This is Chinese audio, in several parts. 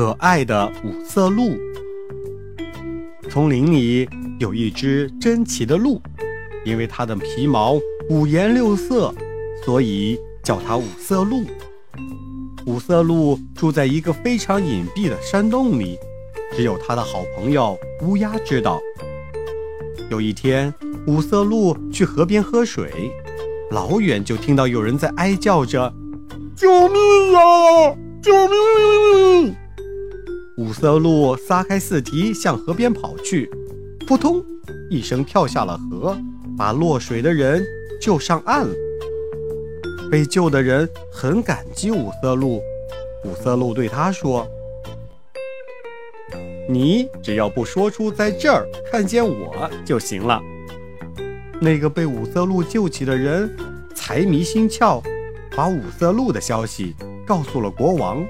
可爱的五色鹿。丛林里有一只珍奇的鹿，因为它的皮毛五颜六色，所以叫它五色鹿。五色鹿住在一个非常隐蔽的山洞里，只有它的好朋友乌鸦知道。有一天，五色鹿去河边喝水，老远就听到有人在哀叫着：“救命呀！救命！”五色鹿撒开四蹄向河边跑去，扑通一声跳下了河，把落水的人救上岸了。被救的人很感激五色鹿，五色鹿对他说：“你只要不说出在这儿看见我就行了。”那个被五色鹿救起的人财迷心窍，把五色鹿的消息告诉了国王。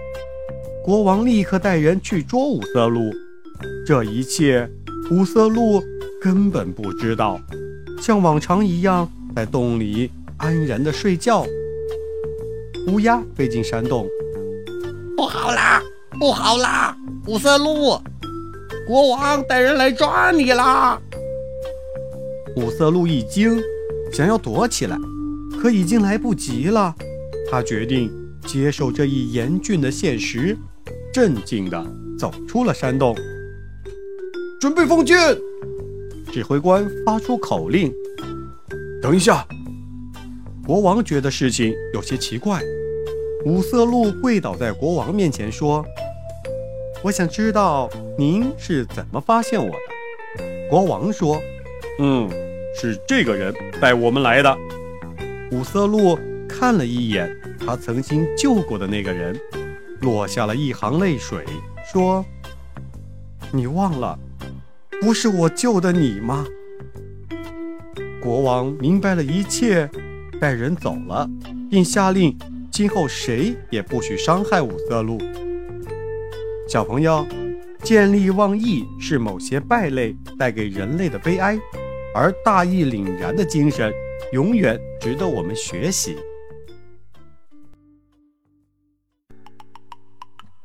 国王立刻带人去捉五色鹿，这一切五色鹿根本不知道，像往常一样在洞里安然的睡觉。乌鸦飞进山洞，不好啦，不好啦！五色鹿，国王带人来抓你啦！五色鹿一惊，想要躲起来，可已经来不及了。他决定接受这一严峻的现实。镇静地走出了山洞，准备放箭。指挥官发出口令。等一下，国王觉得事情有些奇怪。五色鹿跪倒在国王面前说：“我想知道您是怎么发现我的。”国王说：“嗯，是这个人带我们来的。”五色鹿看了一眼他曾经救过的那个人。落下了一行泪水，说：“你忘了，不是我救的你吗？”国王明白了一切，带人走了，并下令今后谁也不许伤害五色鹿。小朋友，见利忘义是某些败类带给人类的悲哀，而大义凛然的精神永远值得我们学习。